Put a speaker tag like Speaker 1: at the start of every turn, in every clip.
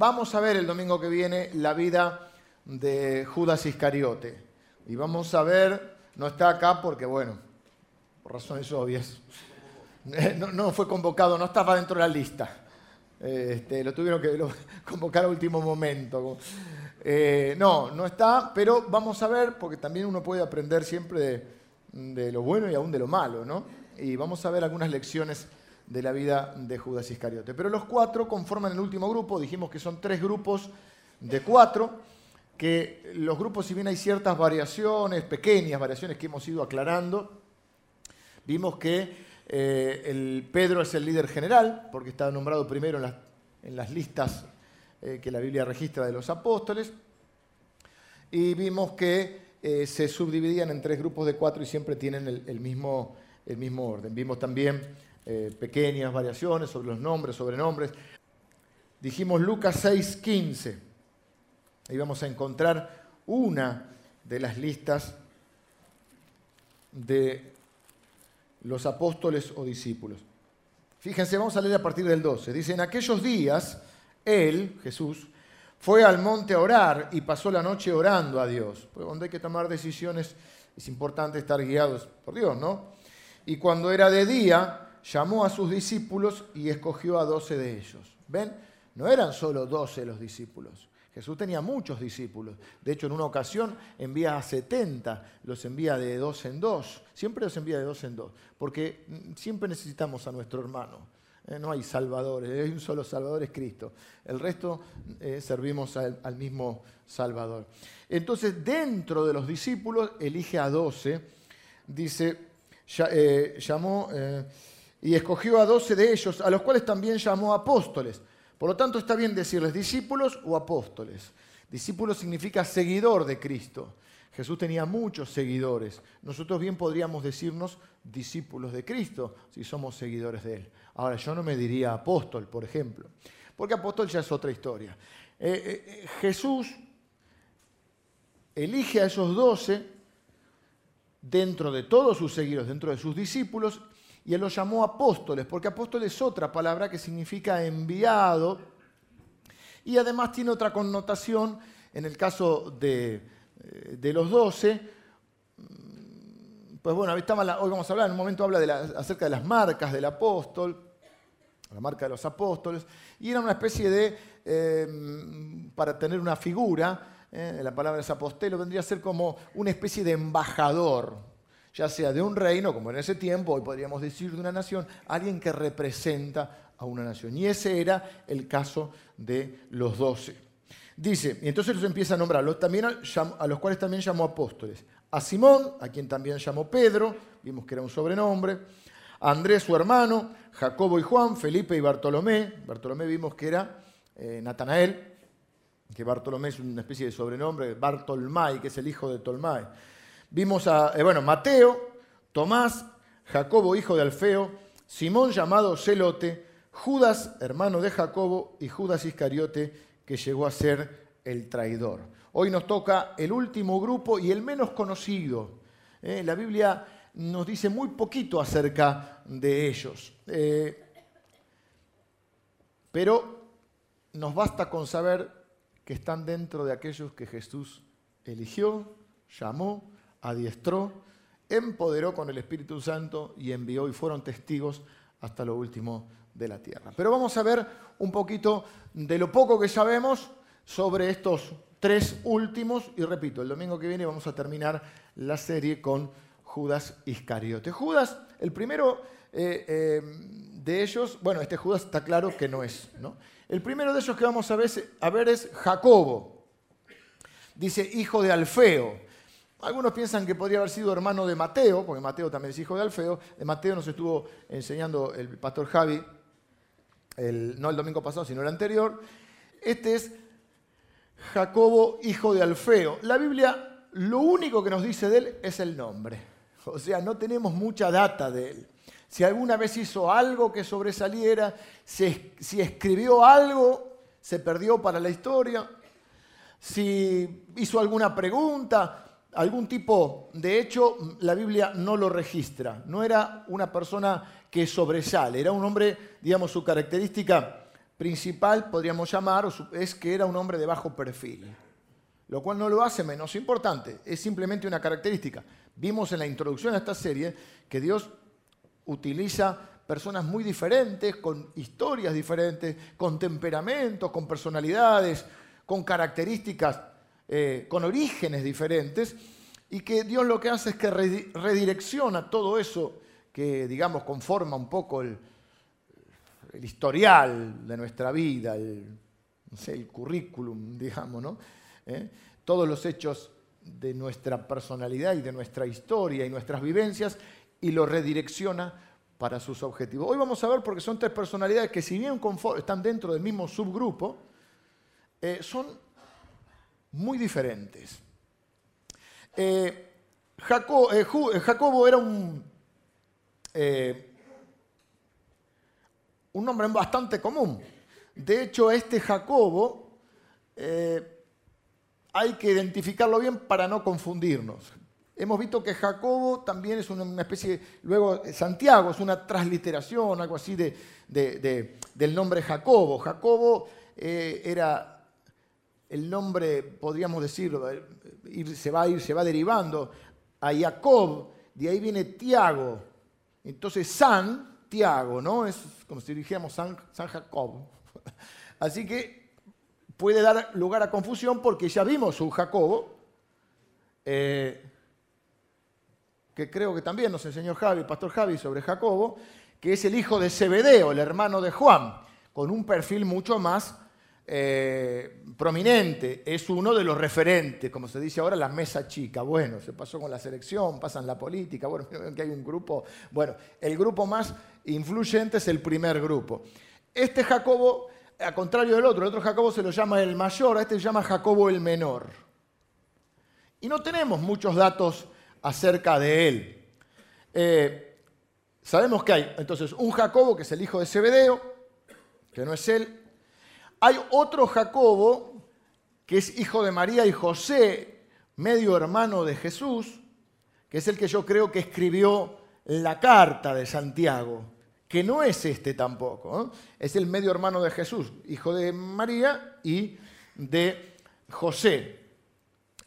Speaker 1: vamos a ver el domingo que viene la vida de Judas Iscariote. Y vamos a ver, no está acá porque, bueno, por razones obvias, no, fue convocado, no estaba dentro de la lista. Este, lo tuvieron que convocar a último momento. Eh, no, no está, pero vamos a ver, porque también uno puede aprender siempre de, de lo bueno y aún de lo malo, ¿no? Y vamos a ver algunas lecciones de la vida de Judas Iscariote. Pero los cuatro conforman el último grupo, dijimos que son tres grupos de cuatro, que los grupos, si bien hay ciertas variaciones, pequeñas variaciones que hemos ido aclarando, vimos que eh, el Pedro es el líder general, porque está nombrado primero en las, listas eh, que la Biblia registra de los apóstoles, y vimos que eh, se subdividían en tres grupos de cuatro y siempre tienen el, mismo, el mismo orden. Vimos también eh, pequeñas variaciones sobre los nombres, sobrenombres. Dijimos Lucas 6:15. Ahí vamos a encontrar una de las listas de los apóstoles o discípulos. Fíjense, vamos a leer a partir del 12. Dice, en aquellos días, él, Jesús, fue al monte a orar y pasó la noche orando a Dios. Pues donde hay que tomar decisiones es importante estar guiados por Dios, ¿no? Y cuando era de día, llamó a sus discípulos y escogió a doce de ellos. ¿Ven? No eran solo doce los discípulos. Jesús tenía muchos discípulos. De hecho, en una ocasión envía a 70, los envía de dos en dos. Siempre los envía de dos en dos, porque siempre necesitamos a nuestro hermano. Eh, no hay salvadores, hay un solo salvador, es Cristo. El resto eh, servimos al, mismo Salvador. Entonces, dentro de los discípulos, elige a doce. Dice, eh, llamó y escogió a doce de ellos, a los cuales también llamó apóstoles. Por lo tanto, está bien decirles discípulos o apóstoles. Discípulo significa seguidor de Cristo. Jesús tenía muchos seguidores. Nosotros bien podríamos decirnos discípulos de Cristo si somos seguidores de Él. Ahora, yo no me diría apóstol, por ejemplo, porque apóstol ya es otra historia. Eh, eh, eh, Jesús elige a esos doce dentro de todos sus seguidores, dentro de sus discípulos, y él los llamó apóstoles, porque apóstol es otra palabra que significa enviado, y además tiene otra connotación, en el caso de, de los doce, pues bueno, hoy vamos a hablar, en un momento habla acerca de las marcas del apóstol, la marca de los apóstoles, y era una especie de, em, para tener una figura, eh, la palabra es apostelo, vendría a ser como una especie de embajador, ya sea de un reino, como en ese tiempo, hoy podríamos decir de una nación, alguien que representa a una nación. Y ese era el caso de los doce. Dice, y entonces los empieza a nombrarlos, también a los cuales también llamó apóstoles a Simón, a quien también llamó Pedro, vimos que era un sobrenombre, a Andrés su hermano, Jacobo y Juan, Felipe y Bartolomé, Bartolomé vimos que era eh, Natanael, que Bartolomé es una especie de sobrenombre, Bartolmai, que es el hijo de Tolmai. Vimos a, eh, bueno, Mateo, Tomás, Jacobo, hijo de Alfeo, Simón llamado Celote, Judas, hermano de Jacobo, y Judas Iscariote, que llegó a ser el traidor. Hoy nos toca el último grupo y el menos conocido. ¿eh? La Biblia nos dice muy poquito acerca de ellos. Eh, pero nos basta con saber que están dentro de aquellos que Jesús eligió, llamó, adiestró, empoderó con el Espíritu Santo y envió y fueron testigos hasta lo último de la tierra. Pero vamos a ver un poquito de lo poco que sabemos sobre estos tres últimos, y repito, el domingo que viene vamos a terminar la serie con Judas Iscariote. Judas, el primero eh, eh, de ellos, bueno, este Judas está claro que no es, ¿no? El primero de ellos que vamos a ver, a ver es Jacobo. Dice hijo de Alfeo. Algunos piensan que podría haber sido hermano de Mateo, porque Mateo también es hijo de Alfeo. De Mateo nos estuvo enseñando el pastor Javi, no el domingo pasado, sino el anterior. Este es Jacobo, hijo de Alfeo. La Biblia lo único que nos dice de él es el nombre. O sea, no tenemos mucha data de él. Si alguna vez hizo algo que sobresaliera, si, escribió algo, se perdió para la historia. Si hizo alguna pregunta, algún tipo de hecho, la Biblia no lo registra. No era una persona que sobresale, era un hombre, digamos, su característica principal, podríamos llamar, es que era un hombre de bajo perfil, lo cual no lo hace menos importante, es simplemente una característica. Vimos en la introducción a esta serie que Dios utiliza personas muy diferentes, con historias diferentes, con temperamentos, con personalidades, con características, eh, con orígenes diferentes, y que Dios lo que hace es que redirecciona todo eso que, digamos, conforma un poco el, historial de nuestra vida, el, currículum, digamos, ¿no? ¿Eh? Todos los hechos de nuestra personalidad y de nuestra historia y nuestras vivencias y lo redirecciona para sus objetivos. Hoy vamos a ver porque son tres personalidades que si bien están dentro del mismo subgrupo, eh, son muy diferentes. Eh, Jacobo, eh, Jacobo, era un, un nombre bastante común. De hecho, este Jacobo hay que identificarlo bien para no confundirnos. Hemos visto que Jacobo también es una especie, luego Santiago es una transliteración, algo así de, del nombre Jacobo. Jacobo eh, era el nombre, podríamos decirlo, se va a ir, se va derivando a Jacob, de ahí viene Tiago. Entonces San, Tiago, ¿no? Es como si dijéramos San, San Jacob. Así que puede dar lugar a confusión porque ya vimos un Jacobo. Eh, que creo que también nos enseñó Javi, Pastor Javi, sobre Jacobo, que es el hijo de Zebedeo, el hermano de Juan, con un perfil mucho más eh, prominente. Es uno de los referentes, como se dice ahora, la mesa chica. Bueno, se pasó con la selección, pasa en la política, bueno, que hay un grupo. Bueno, el grupo más influyente es el primer grupo. Este Jacobo, a contrario del otro, el otro Jacobo se lo llama el mayor, a este se llama Jacobo el menor. Y no tenemos muchos datos acerca de él. Eh, sabemos que hay entonces un Jacobo, que es el hijo de Zebedeo, que no es él. Hay otro Jacobo, que es hijo de María y José, medio hermano de Jesús, que es el que yo creo que escribió la carta de Santiago, que no es este tampoco. Es el medio hermano de Jesús, hijo de María y de José.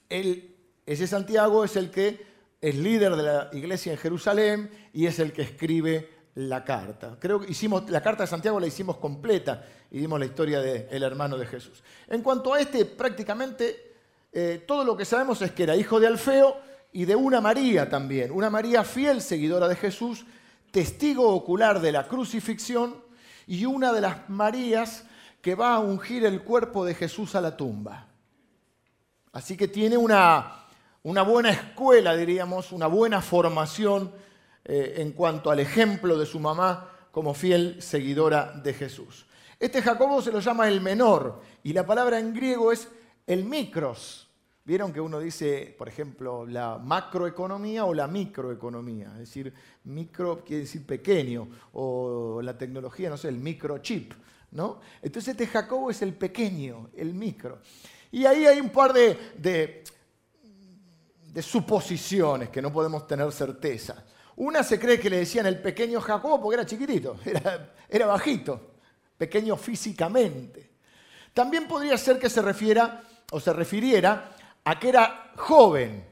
Speaker 1: ese Santiago es el que es líder de la iglesia en Jerusalén y es el que escribe la carta. Creo que hicimos, la carta de Santiago la hicimos completa y dimos la historia del hermano de Jesús. En cuanto a este, prácticamente eh, todo lo que sabemos es que era hijo de Alfeo y de una María también, una María fiel seguidora de Jesús, testigo ocular de la crucifixión y una de las Marías que va a ungir el cuerpo de Jesús a la tumba. Así que tiene una, una buena escuela, diríamos, una buena formación eh, en cuanto al ejemplo de su mamá como fiel seguidora de Jesús. Este Jacobo se lo llama el menor y la palabra en griego es el micros. Vieron que uno dice, por ejemplo, la macroeconomía o la microeconomía, es decir, micro quiere decir pequeño, o la tecnología, no sé, el microchip, ¿no? Entonces este Jacobo es el pequeño, el micro. Y ahí hay un par de de suposiciones que no podemos tener certeza. Una se cree que le decían el pequeño Jacobo porque era chiquitito, era, bajito, pequeño físicamente. También podría ser que se refiera o se refiriera a que era joven.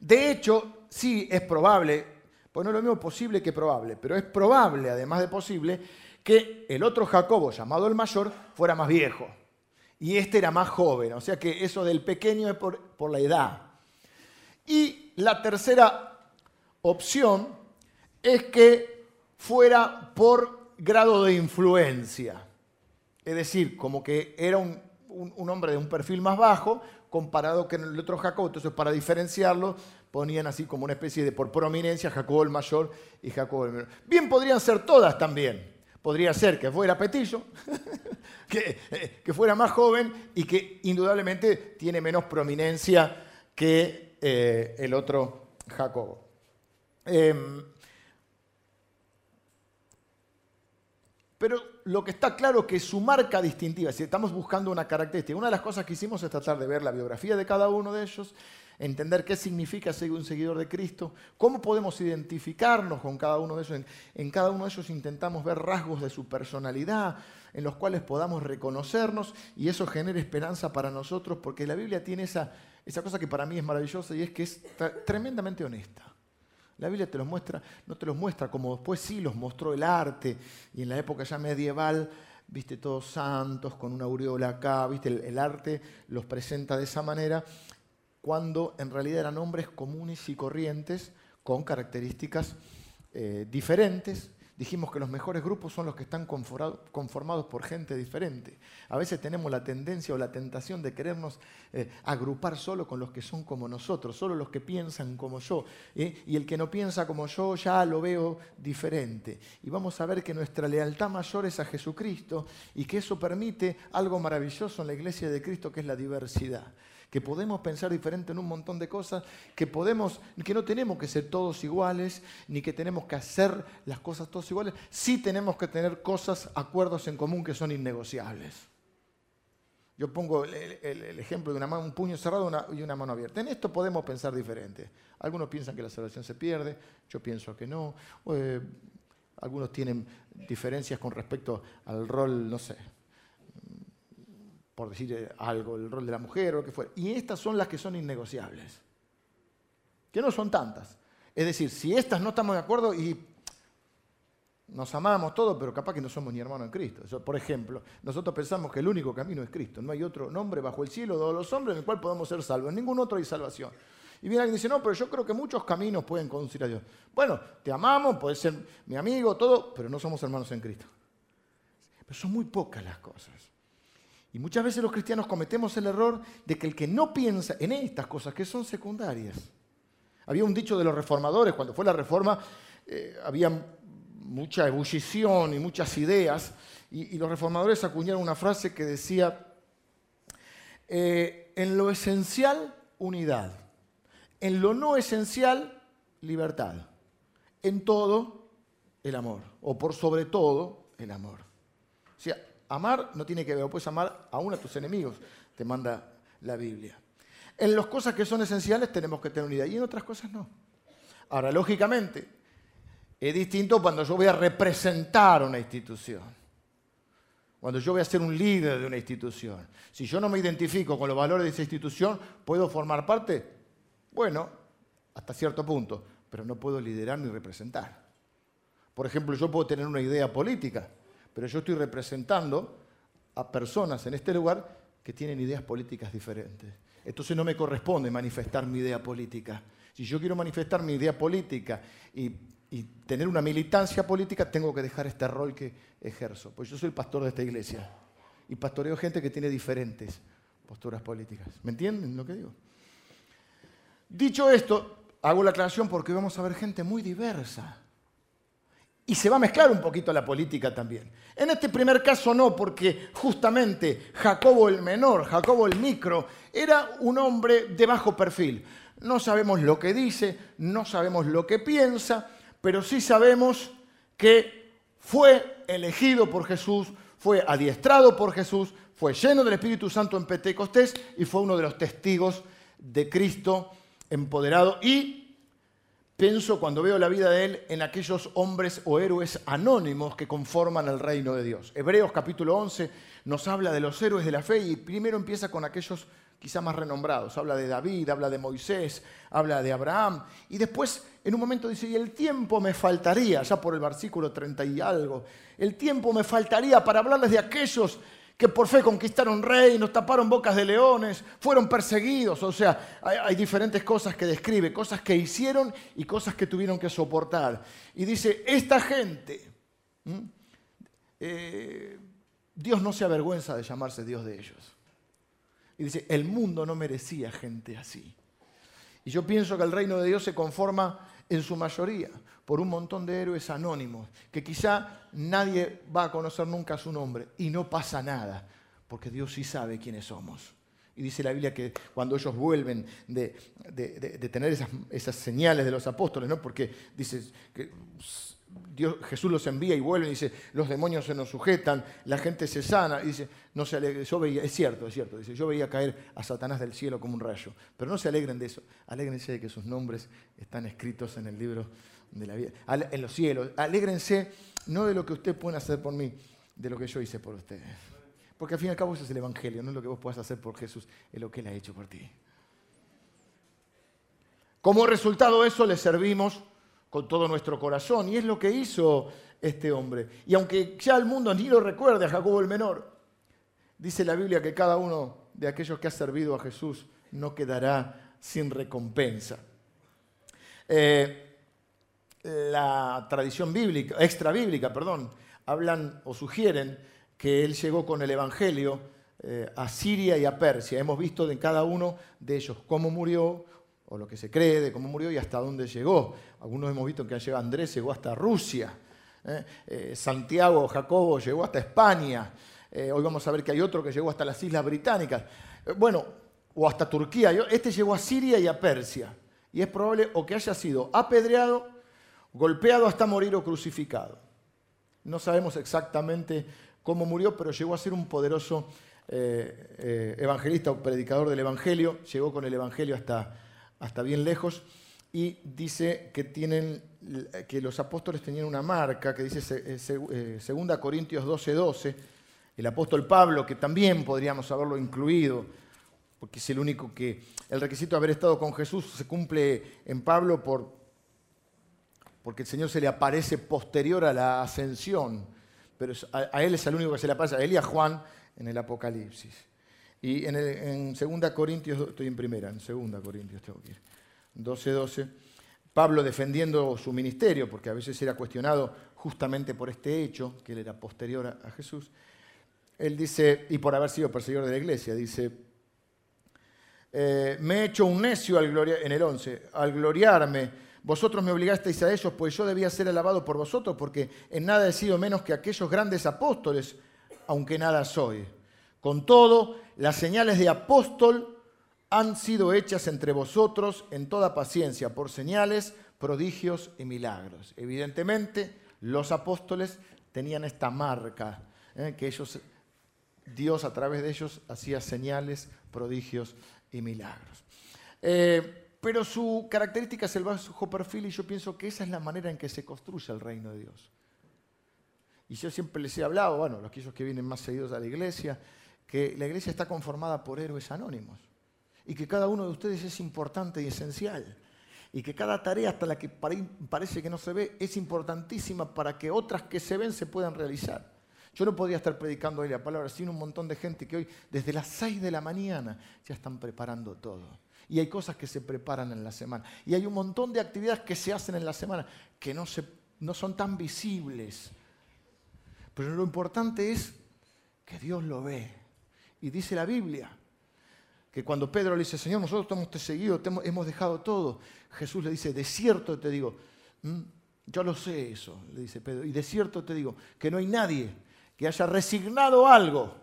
Speaker 1: De hecho, sí es probable, pues no es lo mismo posible que probable, pero es probable, además de posible, que el otro Jacobo, llamado el mayor, fuera más viejo. Y este era más joven. O sea que eso del pequeño es por, por la edad. Y la tercera opción es que fuera por grado de influencia. Es decir, como que era un, hombre de un perfil más bajo comparado con el otro Jacob. Entonces, para diferenciarlo, ponían así como una especie de por prominencia Jacobo el mayor y Jacobo el menor. Bien podrían ser todas también. Podría ser que fuera Petillo, que, que, fuera más joven y que indudablemente tiene menos prominencia que eh, el otro Jacobo. Em, pero lo que está claro es que su marca distintiva, si estamos buscando una característica, una de las cosas que hicimos es tratar de ver la biografía de cada uno de ellos, entender qué significa ser un seguidor de Cristo, cómo podemos identificarnos con cada uno de esos. En, cada uno de ellos intentamos ver rasgos de su personalidad en los cuales podamos reconocernos y eso genera esperanza para nosotros porque la Biblia tiene esa cosa que para mí es maravillosa y es que es tremendamente honesta. La Biblia te los muestra, no te los muestra como después sí los mostró el arte. Y en la época ya medieval viste, todos santos, con una aureola acá, viste, el, arte los presenta de esa manera, cuando en realidad eran hombres comunes y corrientes con características eh, diferentes, Dijimos que los mejores grupos son los que están conformados por gente diferente. A veces tenemos la tendencia o la tentación de querernos eh, agrupar solo con los que son como nosotros, solo los que piensan como yo. ¿eh? Y el que no piensa como yo ya lo veo diferente. Y vamos a ver que nuestra lealtad mayor es a Jesucristo y que eso permite algo maravilloso en la iglesia de Cristo que es la diversidad que podemos pensar diferente en un montón de cosas, que, podemos, que no tenemos que ser todos iguales, ni que tenemos que hacer las cosas todos iguales, sí tenemos que tener cosas, acuerdos en común que son innegociables. Yo pongo el, ejemplo de un puño cerrado y una mano abierta. En esto podemos pensar diferente. Algunos piensan que la salvación se pierde, yo pienso que no. Eh, algunos tienen diferencias con respecto al rol, no sé, por decir eh, algo, el rol de la mujer o lo que fuera. Y estas son las que son innegociables, que no son tantas. Es decir, si estas no estamos de acuerdo y nos amamos todos, pero capaz que no somos ni hermanos en Cristo. por ejemplo, nosotros pensamos que el único camino es Cristo. No hay otro nombre bajo el cielo de los hombres en el cual podemos ser salvos. En ningún otro hay salvación. Y viene alguien y dice, no, pero yo creo que muchos caminos pueden conducir a Dios. Bueno, te amamos, puedes ser mi amigo, todo, pero no somos hermanos en Cristo. Pero son muy pocas las cosas. Y muchas veces los cristianos cometemos el error de que el que no piensa en estas cosas que son secundarias. Había un dicho de los reformadores, cuando fue la reforma eh, había mucha ebullición y muchas ideas, y, los reformadores acuñaron una frase que decía, eh, en lo esencial, unidad, en lo no esencial, libertad, en todo, el amor, o por sobre todo, el amor. O sea, Amar no tiene que ver, puedes amar aún a tus enemigos, te manda la Biblia. En las cosas que son esenciales tenemos que tener unidad y en otras cosas no. Ahora, lógicamente, es distinto cuando yo voy a representar una institución, cuando yo voy a ser un líder de una institución. Si yo no me identifico con los valores de esa institución, ¿puedo formar parte? Bueno, hasta cierto punto, pero no puedo liderar ni representar. Por ejemplo, yo puedo tener una idea política, pero yo estoy representando a personas en este lugar que tienen ideas políticas diferentes. Entonces no me corresponde manifestar mi idea política. Si yo quiero manifestar mi idea política y, tener una militancia política, tengo que dejar este rol que ejerzo. Pues yo soy el pastor de esta iglesia y pastoreo gente que tiene diferentes posturas políticas. ¿Me entienden lo que digo? Dicho esto, hago la aclaración porque vamos a ver gente muy diversa y se va a mezclar un poquito la política también. En este primer caso no, porque justamente Jacobo el menor, Jacobo el micro, era un hombre de bajo perfil. No sabemos lo que dice, no sabemos lo que piensa, pero sí sabemos que fue elegido por Jesús, fue adiestrado por Jesús, fue lleno del Espíritu Santo en Pentecostés y fue uno de los testigos de Cristo empoderado y Pienso cuando veo la vida de él en aquellos hombres o héroes anónimos que conforman el reino de Dios. Hebreos capítulo 11 nos habla de los héroes de la fe y primero empieza con aquellos quizá más renombrados. Habla de David, habla de Moisés, habla de Abraham y después en un momento dice, y el tiempo me faltaría, ya por el versículo 30 y algo, el tiempo me faltaría para hablarles de aquellos que por fe conquistaron reinos, taparon bocas de leones, fueron perseguidos. O sea, hay, diferentes cosas que describe, cosas que hicieron y cosas que tuvieron que soportar. Y dice, esta gente, eh, Dios no se avergüenza de llamarse Dios de ellos. Y dice, el mundo no merecía gente así. Y yo pienso que el reino de Dios se conforma en su mayoría por un montón de héroes anónimos, que quizá nadie va a conocer nunca su nombre y no pasa nada, porque Dios sí sabe quiénes somos. Y dice la Biblia que cuando ellos vuelven de, tener esas, señales de los apóstoles, ¿no? porque dice que Jesús los envía y vuelven y dice, los demonios se nos sujetan, la gente se sana, y dice, no se alegren, yo veía, es cierto, es cierto, dice, yo veía caer a Satanás del cielo como un rayo, pero no se alegren de eso, alégrense de que sus nombres están escritos en el libro de la vida, en los cielos, alégrense no de lo que ustedes pueden hacer por mí, de lo que yo hice por ustedes. Porque al fin y al cabo eso es el Evangelio, no es lo que vos puedas hacer por Jesús, es lo que Él ha hecho por ti. Como resultado de eso le servimos con todo nuestro corazón. Y es lo que hizo este hombre. Y aunque ya el mundo ni lo recuerde a Jacobo el menor, dice la Biblia que cada uno de aquellos que ha servido a Jesús no quedará sin recompensa. Eh, la tradición bíblica, extra bíblica, perdón, hablan o sugieren que él llegó con el Evangelio eh, a Siria y a Persia. Hemos visto de cada uno de ellos cómo murió, o lo que se cree de cómo murió y hasta dónde llegó. Algunos hemos visto que llegado Andrés, llegó hasta Rusia. ¿eh? Eh, Santiago, Jacobo llegó hasta España. Hoy vamos a ver que hay otro que llegó hasta las Islas Británicas. bueno, o hasta Turquía. Este llegó a Siria y a Persia. Y es probable o que haya sido apedreado, golpeado hasta morir o crucificado. No sabemos exactamente cómo murió, pero llegó a ser un poderoso evangelista o predicador del Evangelio. Llegó con el Evangelio hasta, hasta bien lejos, y dice que, tienen, que los apóstoles tenían una marca, que dice 2 eh, eh, Corintios 12, 12, el apóstol Pablo, que también podríamos haberlo incluido, porque es el único que, el requisito de haber estado con Jesús se cumple en Pablo por, porque el Señor se le aparece posterior a la ascensión, pero a, él es el único que se le aparece, a él y a Juan en el Apocalipsis. Y en, 2 Corintios, estoy en primera, en 2 Corintios tengo que ir, 12, 12, Pablo defendiendo su ministerio, porque a veces era cuestionado justamente por este hecho, que él era posterior a, Jesús, él dice, y por haber sido perseguidor de la iglesia, dice, eh, me he hecho un necio al gloriar, en el 11, al gloriarme, vosotros me obligasteis a ellos, pues yo debía ser alabado por vosotros, porque en nada he sido menos que aquellos grandes apóstoles, aunque nada soy. Con todo, las señales de apóstol han sido hechas entre vosotros en toda paciencia por señales, prodigios y milagros. Evidentemente, los apóstoles tenían esta marca, ¿eh? que ellos, Dios a través de ellos hacía señales, prodigios y milagros. Eh, pero su característica es el bajo perfil y yo pienso que esa es la manera en que se construye el reino de Dios. Y yo siempre les he hablado, bueno, los aquellos que vienen más seguidos a la iglesia, que la iglesia está conformada por héroes anónimos y que cada uno de ustedes es importante y esencial y que cada tarea hasta la que parece que no se ve es importantísima para que otras que se ven se puedan realizar. Yo no podría estar predicando hoy la palabra sin un montón de gente que hoy desde las 6 de la mañana ya están preparando todo. Y hay cosas que se preparan en la semana. Y hay un montón de actividades que se hacen en la semana que no, se, no son tan visibles. Pero lo importante es que Dios lo ve y dice la Biblia que cuando Pedro le dice, Señor, nosotros hemos te seguido, hemos dejado todo, Jesús le dice, de cierto te digo, yo lo sé eso, le dice Pedro, y de cierto te digo, que no hay nadie que haya resignado algo,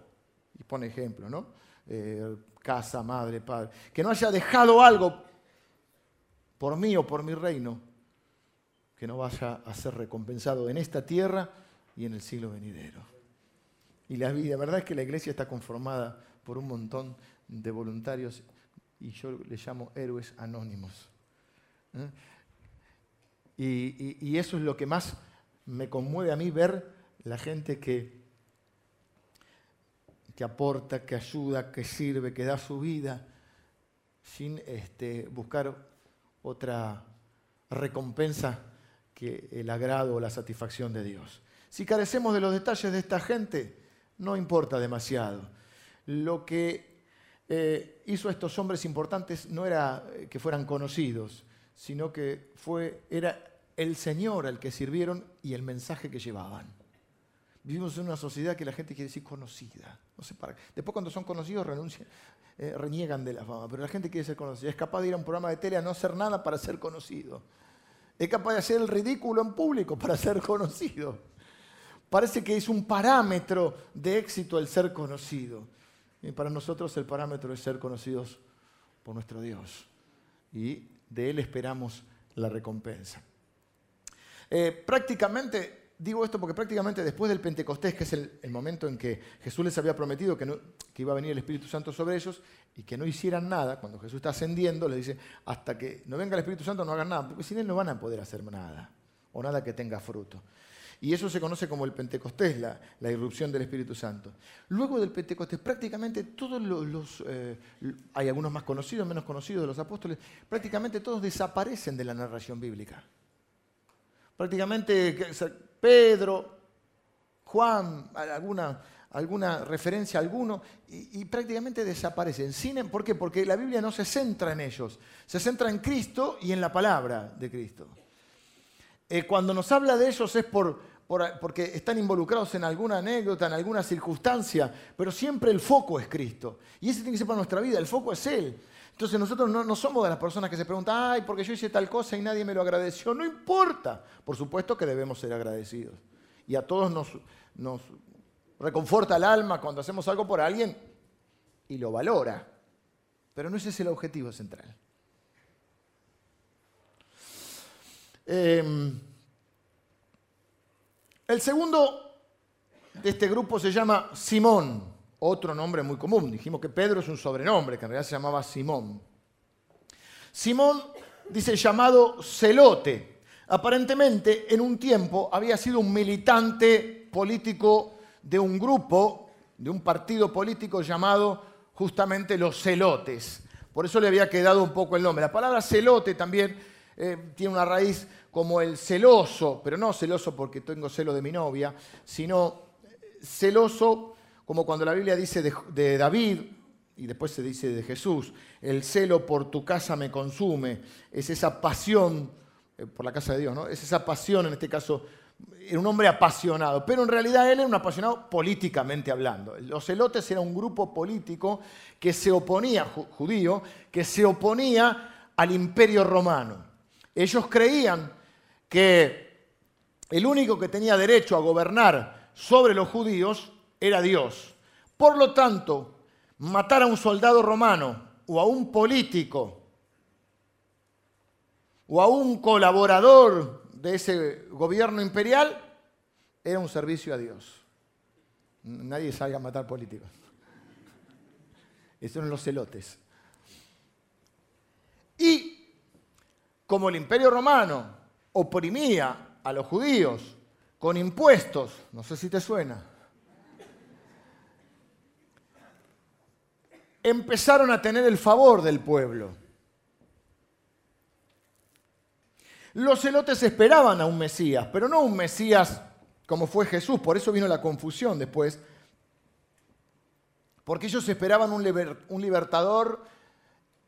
Speaker 1: y pone ejemplo, ¿no? Eh, casa, madre, padre, que no haya dejado algo por mí o por mi reino, que no vaya a ser recompensado en esta tierra y en el siglo venidero. Y la, verdad es que la iglesia está conformada por un montón de voluntarios y yo le llamo héroes anónimos. ¿eh? Y, eso es lo que más me conmueve a mí ver la gente que, que aporta, que ayuda, que sirve, que da su vida sin este, buscar otra recompensa que el agrado o la satisfacción de Dios. Si carecemos de los detalles de esta gente, no importa demasiado. Lo que eh, hizo a estos hombres importantes no era eh, que fueran conocidos, sino que fue, era el Señor al que sirvieron y el mensaje que llevaban. Vivimos en una sociedad que la gente quiere decir conocida. No sé para Después cuando son conocidos renuncian, eh, reniegan de la fama, pero la gente quiere ser conocida. Es capaz de ir a un programa de tele a no hacer nada para ser conocido. Es capaz de hacer el ridículo en público para ser conocido. Parece que es un parámetro de éxito el ser conocido. Y para nosotros el parámetro es ser conocidos por nuestro Dios. Y de Él esperamos la recompensa. Eh, prácticamente, digo esto porque prácticamente después del Pentecostés, que es el, momento en que Jesús les había prometido que, iba a venir el Espíritu Santo sobre ellos y que no hicieran nada, cuando Jesús está ascendiendo, les dice, hasta que no venga el Espíritu Santo no hagan nada, porque sin Él no van a poder hacer nada, o nada que tenga fruto. Y eso se conoce como el Pentecostés, la, irrupción del Espíritu Santo. Luego del Pentecostés, prácticamente todos los, eh, hay algunos más conocidos, menos conocidos de los apóstoles, prácticamente todos desaparecen de la narración bíblica. Prácticamente Pedro, Juan, alguna, alguna referencia a alguno, y, prácticamente desaparecen. ¿Por qué? Porque la Biblia no se centra en ellos, se centra en Cristo y en la palabra de Cristo. Eh, cuando nos habla de ellos es por, porque están involucrados en alguna anécdota, en alguna circunstancia, pero siempre el foco es Cristo. Y ese tiene que ser para nuestra vida, el foco es Él. Entonces nosotros no, somos de las personas que se preguntan, ay, porque yo hice tal cosa y nadie me lo agradeció. No importa. Por supuesto que debemos ser agradecidos. Y a todos nos, reconforta el alma cuando hacemos algo por alguien y lo valora. Pero no ese es el objetivo central. Eh, el segundo de este grupo se llama Simón, otro nombre muy común. Dijimos que Pedro es un sobrenombre, que en realidad se llamaba Simón. Simón dice llamado celote. Aparentemente en un tiempo había sido un militante político de un grupo, de un partido político llamado justamente los celotes. Por eso le había quedado un poco el nombre. La palabra celote también eh, tiene una raíz como el celoso, pero no celoso porque tengo celo de mi novia, sino celoso como cuando la Biblia dice de, David, y después se dice de Jesús, el celo por tu casa me consume, es esa pasión, eh, por la casa de Dios, ¿no? Es esa pasión, en este caso, era un hombre apasionado, pero en realidad él era un apasionado políticamente hablando. Los celotes era un grupo político que se oponía, judío, que se oponía al imperio romano. Ellos creían que el único que tenía derecho a gobernar sobre los judíos era Dios. Por lo tanto, matar a un soldado romano o a un político o a un colaborador de ese gobierno imperial era un servicio a Dios. Nadie salga a matar políticos. Esos son los celotes. Y como el imperio romano oprimía a los judíos con impuestos, no sé si te suena, empezaron a tener el favor del pueblo. Los celotes esperaban a un Mesías, pero no un Mesías como fue Jesús, por eso vino la confusión después, porque ellos esperaban un, libertador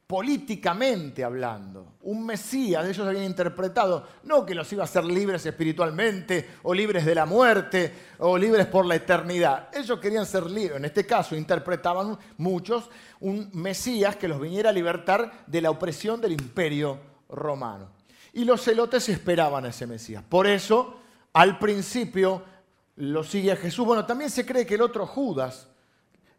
Speaker 1: políticamente hablando. Un Mesías, ellos habían interpretado, no que los iba a hacer libres espiritualmente, o libres de la muerte, o libres por la eternidad. Ellos querían ser libres. En este caso interpretaban muchos un Mesías que los viniera a libertar de la opresión del imperio romano. Y los celotes esperaban a ese Mesías. Por eso, al principio, lo sigue a Jesús. Bueno, también se cree que el otro Judas,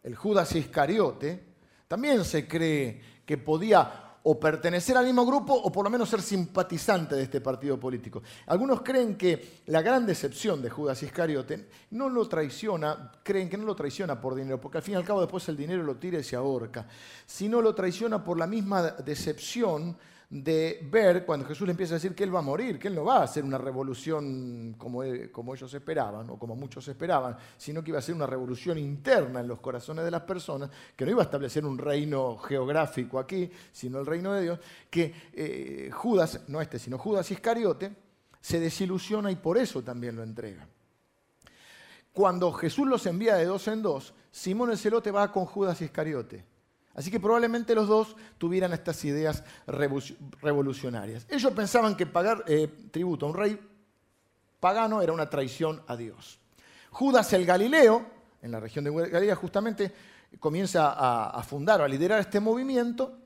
Speaker 1: el Judas Iscariote, también se cree que podía o pertenecer al mismo grupo o por lo menos ser simpatizante de este partido político. Algunos creen que la gran decepción de Judas Iscariote no lo traiciona, creen que no lo traiciona por dinero, porque al fin y al cabo después el dinero lo tira y se ahorca, sino lo traiciona por la misma decepción de ver cuando Jesús le empieza a decir que él va a morir, que él no va a hacer una revolución como, como, ellos esperaban o como muchos esperaban, sino que iba a ser una revolución interna en los corazones de las personas, que no iba a establecer un reino geográfico aquí, sino el reino de Dios, que eh, Judas, no este, sino Judas Iscariote, se desilusiona y por eso también lo entrega. Cuando Jesús los envía de dos en dos, Simón el celote va con Judas Iscariote Así que probablemente los dos tuvieran estas ideas revolucionarias. Ellos pensaban que pagar eh, tributo a un rey pagano era una traición a Dios. Judas el Galileo, en la región de Galilea justamente, comienza a, fundar o a liderar este movimiento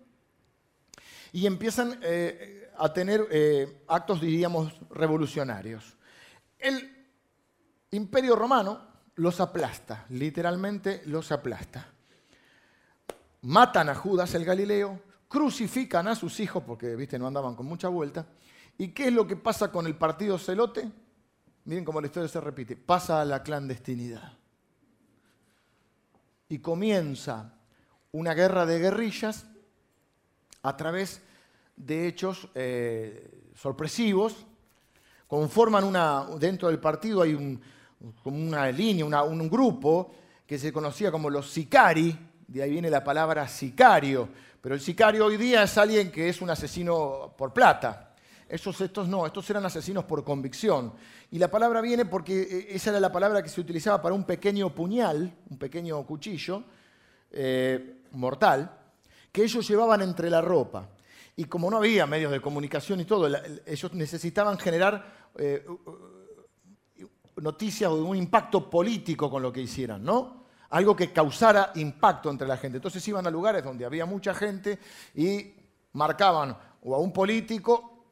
Speaker 1: y empiezan eh, a tener eh, actos, diríamos, revolucionarios. El imperio romano los aplasta, literalmente los aplasta matan a Judas el Galileo, crucifican a sus hijos, porque viste, no andaban con mucha vuelta, ¿Y qué es lo que pasa con el partido celote? Miren cómo la historia se repite. Pasa a la clandestinidad. Y comienza una guerra de guerrillas a través de hechos eh, sorpresivos. Conforman una, dentro del partido hay como una línea, un grupo que se conocía como los sicari, de ahí viene la palabra sicario, pero el sicario hoy día es alguien que es un asesino por plata. Esos, estos no, estos eran asesinos por convicción. Y la palabra viene porque eh, esa era la palabra que se utilizaba para un pequeño puñal, un pequeño cuchillo eh, mortal, que ellos llevaban entre la ropa. Y como no había medios de comunicación y todo, ellos necesitaban generar eh, noticias o un impacto político con lo que hicieran, ¿no? Algo que causara impacto entre la gente. Entonces iban a lugares donde había mucha gente y marcaban o a un político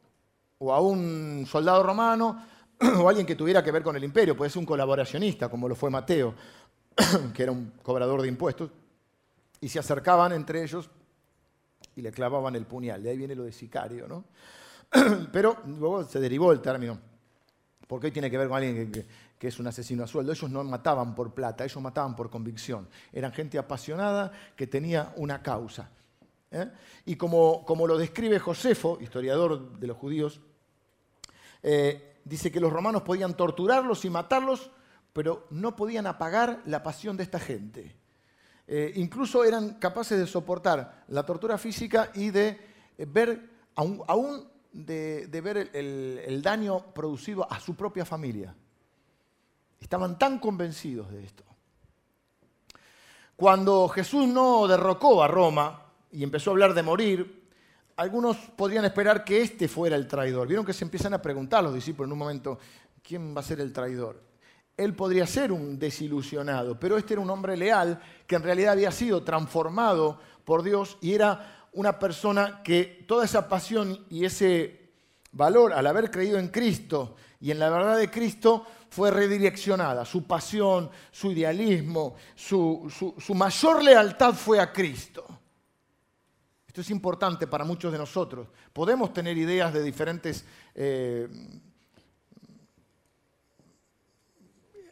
Speaker 1: o a un soldado romano o alguien que tuviera que ver con el imperio, puede ser un colaboracionista, como lo fue Mateo, que era un cobrador de impuestos, y se acercaban entre ellos y le clavaban el puñal. De ahí viene lo de sicario, ¿no? Pero luego se derivó el término porque hoy tiene que ver con alguien que, es un asesino a sueldo. Ellos no mataban por plata, ellos mataban por convicción. Eran gente apasionada que tenía una causa. ¿eh? Y como, como, lo describe Josefo, historiador de los judíos, eh, dice que los romanos podían torturarlos y matarlos, pero no podían apagar la pasión de esta gente. Eh, incluso eran capaces de soportar la tortura física y de ver, aún de, ver el, daño producido a su propia familia. Estaban tan convencidos de esto. Cuando Jesús no derrocó a Roma y empezó a hablar de morir, algunos podrían esperar que este fuera el traidor. Vieron que se empiezan a preguntar los discípulos en un momento, ¿quién va a ser el traidor? Él podría ser un desilusionado, pero este era un hombre leal que en realidad había sido transformado por Dios y era una persona que toda esa pasión y ese valor al haber creído en Cristo y en la verdad de Cristo fue redireccionada. Su pasión, su idealismo, su, mayor lealtad fue a Cristo. Esto es importante para muchos de nosotros. Podemos tener ideas de diferentes eh,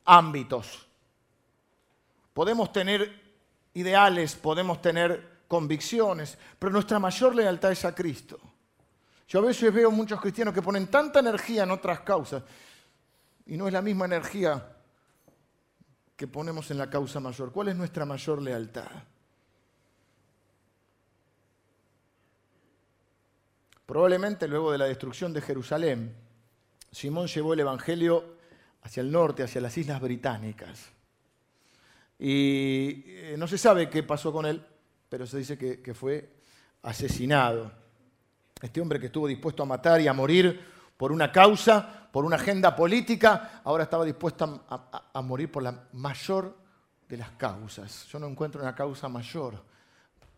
Speaker 1: ámbitos. Podemos tener ideales, podemos tener convicciones, pero nuestra mayor lealtad es a Cristo. Yo a veces veo muchos cristianos que ponen tanta energía en otras causas y no es la misma energía que ponemos en la causa mayor. ¿Cuál es nuestra mayor lealtad? Probablemente luego de la destrucción de Jerusalén, Simón llevó el Evangelio hacia el norte, hacia las Islas Británicas. Y eh, no se sabe qué pasó con él, pero se dice que, fue asesinado. Este hombre que estuvo dispuesto a matar y a morir por una causa, por una agenda política, ahora estaba dispuesto a, morir por la mayor de las causas. Yo no encuentro una causa mayor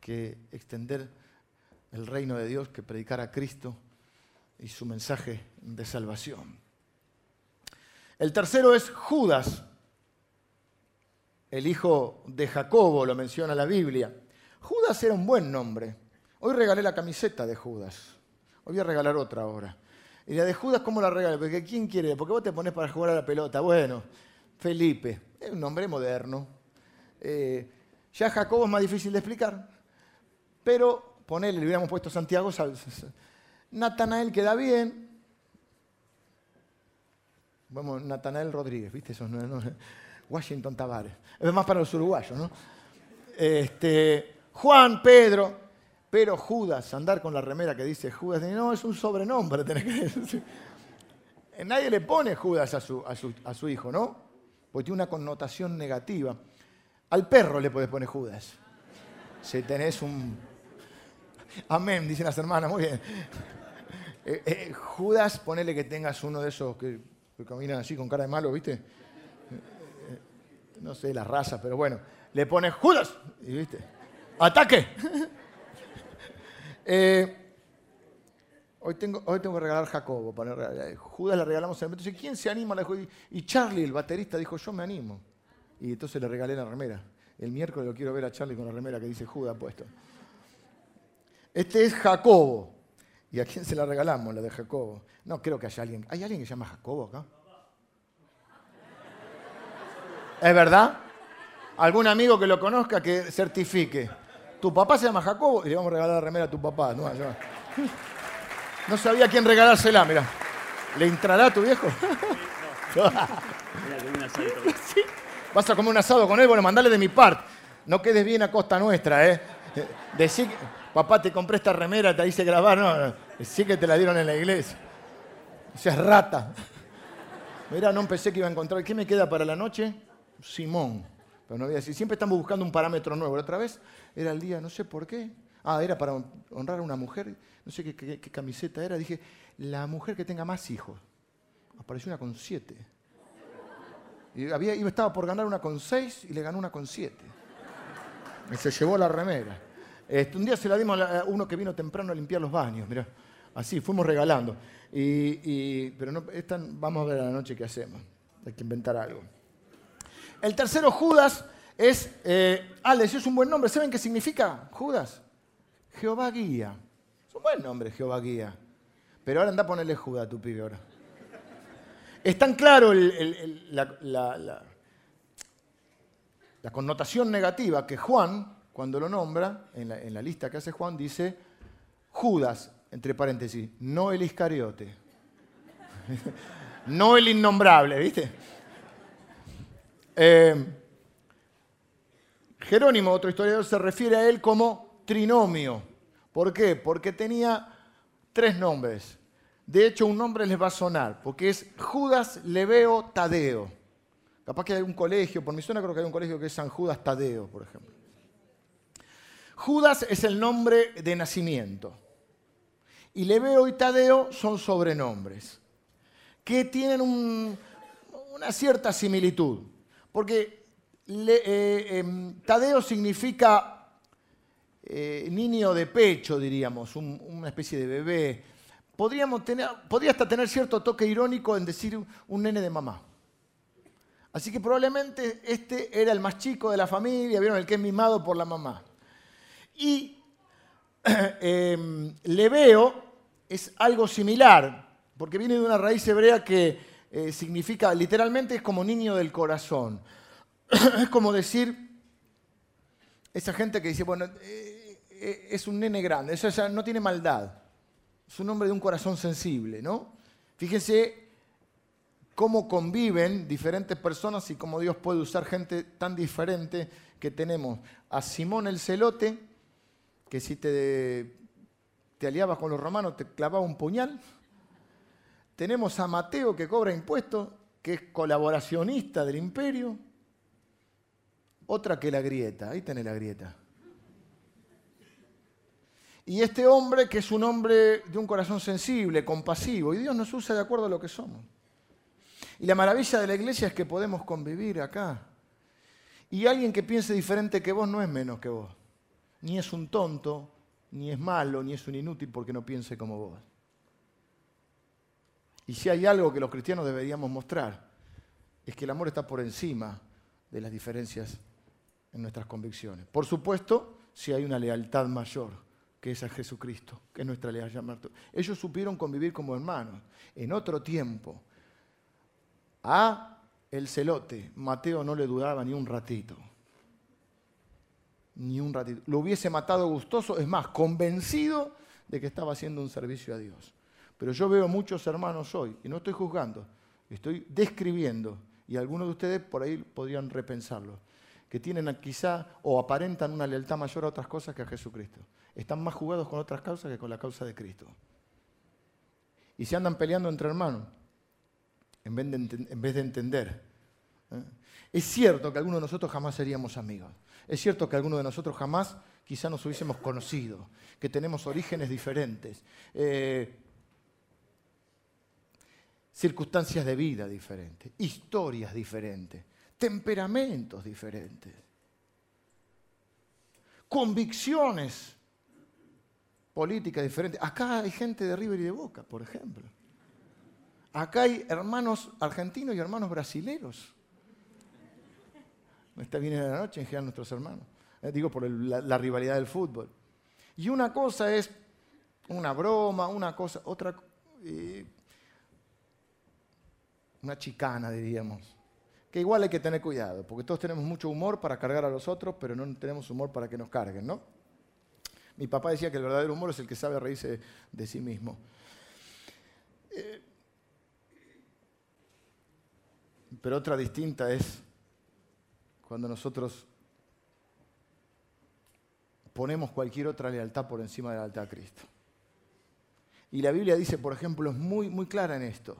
Speaker 1: que extender el reino de Dios, que predicar a Cristo y su mensaje de salvación. El tercero es Judas, el hijo de Jacobo, lo menciona la Biblia. Judas era un buen nombre. Hoy regalé la camiseta de Judas. Hoy voy a regalar otra ahora. Y la de Judas, ¿cómo la regalé? Porque ¿quién quiere? Porque vos te pones para jugar a la pelota. Bueno, Felipe. Es un nombre moderno. Eh, ya Jacobo es más difícil de explicar. Pero ponele, le hubiéramos puesto Santiago. Natanael queda bien. Vamos, Natanael Rodríguez, ¿viste? Eso no, Washington Tavares. Es más para los uruguayos, ¿no? Este, Juan, Pedro, pero Judas, andar con la remera que dice Judas, no, es un sobrenombre. Nadie le pone Judas a su, hijo, ¿no? Porque tiene una connotación negativa. Al perro le podés poner Judas. Si tenés un... Amén, dicen las hermanas, muy bien. Eh, eh, Judas, ponele que tengas uno de esos que, que, caminan así con cara de malo, ¿viste? Eh, no sé la raza, pero bueno. Le pones Judas, y ¿viste? ¡Ataque! Eh, hoy, tengo, hoy tengo que regalar Jacobo. Judas le regalamos el Entonces, ¿quién se anima? Y Charlie, el baterista, dijo, yo me animo. Y entonces le regalé la remera. El miércoles lo quiero ver a Charlie con la remera que dice Judas puesto. Este es Jacobo. ¿Y a quién se la regalamos, la de Jacobo? No creo que haya alguien. ¿Hay alguien que se llama Jacobo acá? ¿Es verdad? ¿Algún amigo que lo conozca que certifique? Tu papá se llama Jacobo y le vamos a regalar la remera a tu papá. No, no sabía quién regalársela, mira. ¿Le entrará a tu viejo? Vas a comer un asado con él, bueno, mandale de mi parte. No quedes bien a costa nuestra, ¿eh? Decí, papá, te compré esta remera, te hice grabar. No, no. Decí que te la dieron en la iglesia. O sea, rata. Mira, no pensé que iba a encontrar. ¿Qué me queda para la noche? Simón. Pero no voy a decir. Siempre estamos buscando un parámetro nuevo. La otra vez era el día, no sé por qué. Ah, era para honrar a una mujer. No sé qué, camiseta era. Dije, la mujer que tenga más hijos. Apareció una con siete. Y había, estaba por ganar una con seis y le ganó una con siete. Y se llevó la remera. Este, un día se la dimos a uno que vino temprano a limpiar los baños, mira. Así, fuimos regalando. Y, pero no, vamos a ver a la noche qué hacemos. Hay que inventar algo. El tercero, Judas, es, eh, Alex, es un buen nombre. ¿Saben qué significa Judas? Jehová guía. Es un buen nombre, Jehová guía. Pero ahora anda a ponerle Judas a tu pibe ahora. Es tan claro la, connotación negativa que Juan, cuando lo nombra, en la, en la lista que hace Juan, dice Judas, entre paréntesis, no el Iscariote. no el innombrable, ¿viste? Eh, Jerónimo, otro historiador, se refiere a él como trinomio. ¿Por qué? Porque tenía tres nombres. De hecho, un nombre les va a sonar, porque es Judas Leveo Tadeo. Capaz que hay un colegio, por mi zona creo que hay un colegio que es San Judas Tadeo, por ejemplo. Judas es el nombre de nacimiento. Y Leveo y Tadeo son sobrenombres, que tienen una cierta similitud. Porque eh, em, Tadeo significa eh, niño de pecho, diríamos, una especie de bebé podríamos tener, podría hasta tener cierto toque irónico en decir un nene de mamá. Así que probablemente este era el más chico de la familia, vieron el que es mimado por la mamá. Y le veo es algo similar, porque viene de una raíz hebrea que eh, significa, literalmente es como niño del corazón. es como decir, esa gente que dice, bueno, eh, es un nene grande, no tiene maldad es un hombre de un corazón sensible, ¿no? Fíjense cómo conviven diferentes personas y cómo Dios puede usar gente tan diferente que tenemos a Simón el celote, que si te, te aliabas con los romanos te clavaba un puñal. Tenemos a Mateo que cobra impuestos, que es colaboracionista del imperio. Otra que la grieta, ahí tenés la grieta. Y este hombre que es un hombre de un corazón sensible, compasivo, y Dios nos usa de acuerdo a lo que somos. Y la maravilla de la iglesia es que podemos convivir acá. Y alguien que piense diferente que vos no es menos que vos. Ni es un tonto, ni es malo, ni es un inútil porque no piense como vos. Y si hay algo que los cristianos deberíamos mostrar, es que el amor está por encima de las diferencias en nuestras convicciones. Por supuesto, si hay una lealtad mayor que es a Jesucristo, que es nuestra lealtad. Ellos supieron convivir como hermanos. En otro tiempo, a el celote, Mateo no le dudaba ni un ratito. Ni un ratito. Lo hubiese matado gustoso, es más, convencido de que estaba haciendo un servicio a Dios. Pero yo veo muchos hermanos hoy, y no estoy juzgando, estoy describiendo, y algunos de ustedes por ahí podrían repensarlo, que tienen quizá o aparentan una lealtad mayor a otras cosas que a Jesucristo están más jugados con otras causas que con la causa de Cristo. Y se andan peleando entre hermanos en vez de, entender. ¿eh? Es cierto que algunos de nosotros jamás seríamos amigos. Es cierto que algunos de nosotros jamás quizá nos hubiésemos conocido, que tenemos orígenes diferentes, eh, circunstancias de vida diferentes, historias diferentes, temperamentos diferentes, convicciones política diferente. Acá hay gente de River y de Boca, por ejemplo. Acá hay hermanos argentinos y hermanos brasileros. Está bien en la noche en general nuestros hermanos. Eh, digo por la, rivalidad del fútbol. Y una cosa es una broma, una cosa, otra, eh, una chicana, diríamos. Que igual hay que tener cuidado, porque todos tenemos mucho humor para cargar a los otros, pero no tenemos humor para que nos carguen, ¿no? Mi papá decía que el verdadero humor es el que sabe reírse de sí mismo. Eh, pero otra distinta es cuando nosotros ponemos cualquier otra lealtad por encima de la lealtad a Cristo. Y la Biblia dice, por ejemplo, es muy, muy clara en esto.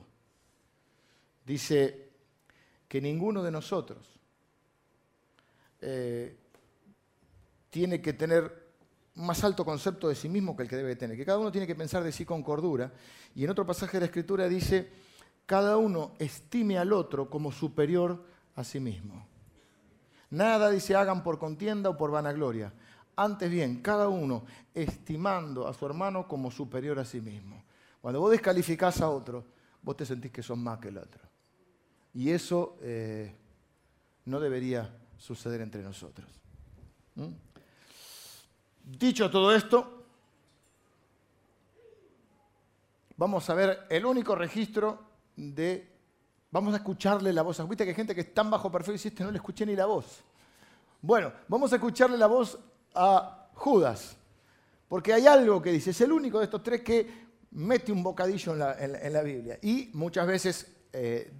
Speaker 1: Dice que ninguno de nosotros eh, tiene que tener más alto concepto de sí mismo que el que debe tener, que cada uno tiene que pensar de sí con cordura. Y en otro pasaje de la Escritura dice, cada uno estime al otro como superior a sí mismo. Nada dice hagan por contienda o por vanagloria, antes bien, cada uno estimando a su hermano como superior a sí mismo. Cuando vos descalificás a otro, vos te sentís que sos más que el otro. Y eso eh, no debería suceder entre nosotros. Dicho todo esto, vamos a ver el único registro de... Vamos a escucharle la voz. Viste que hay gente que es tan bajo perfil y este no le escuché ni la voz. Bueno, vamos a escucharle la voz a Judas. Porque hay algo que dice, es el único de estos tres que mete un bocadillo en la, Biblia. Y muchas veces eh,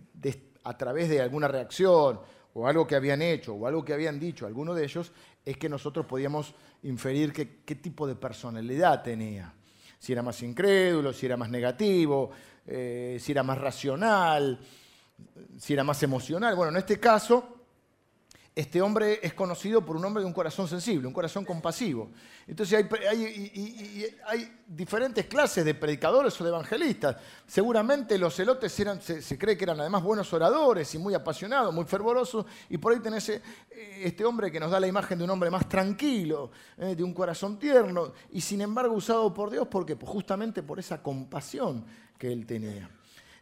Speaker 1: a través de alguna reacción o algo que habían hecho o algo que habían dicho alguno de ellos, es que nosotros podíamos inferir qué tipo de personalidad tenía. Si era más incrédulo, si era más negativo, eh, si era más racional, si era más emocional. Bueno, en este caso este hombre es conocido por un hombre de un corazón sensible, un corazón compasivo. Entonces hay, diferentes clases de predicadores o de evangelistas. Seguramente los celotes se, cree que eran además buenos oradores y muy apasionados, muy fervorosos, y por ahí tenés eh, este hombre que nos da la imagen de un hombre más tranquilo, eh, de un corazón tierno, y sin embargo usado por Dios porque pues justamente por esa compasión que él tenía.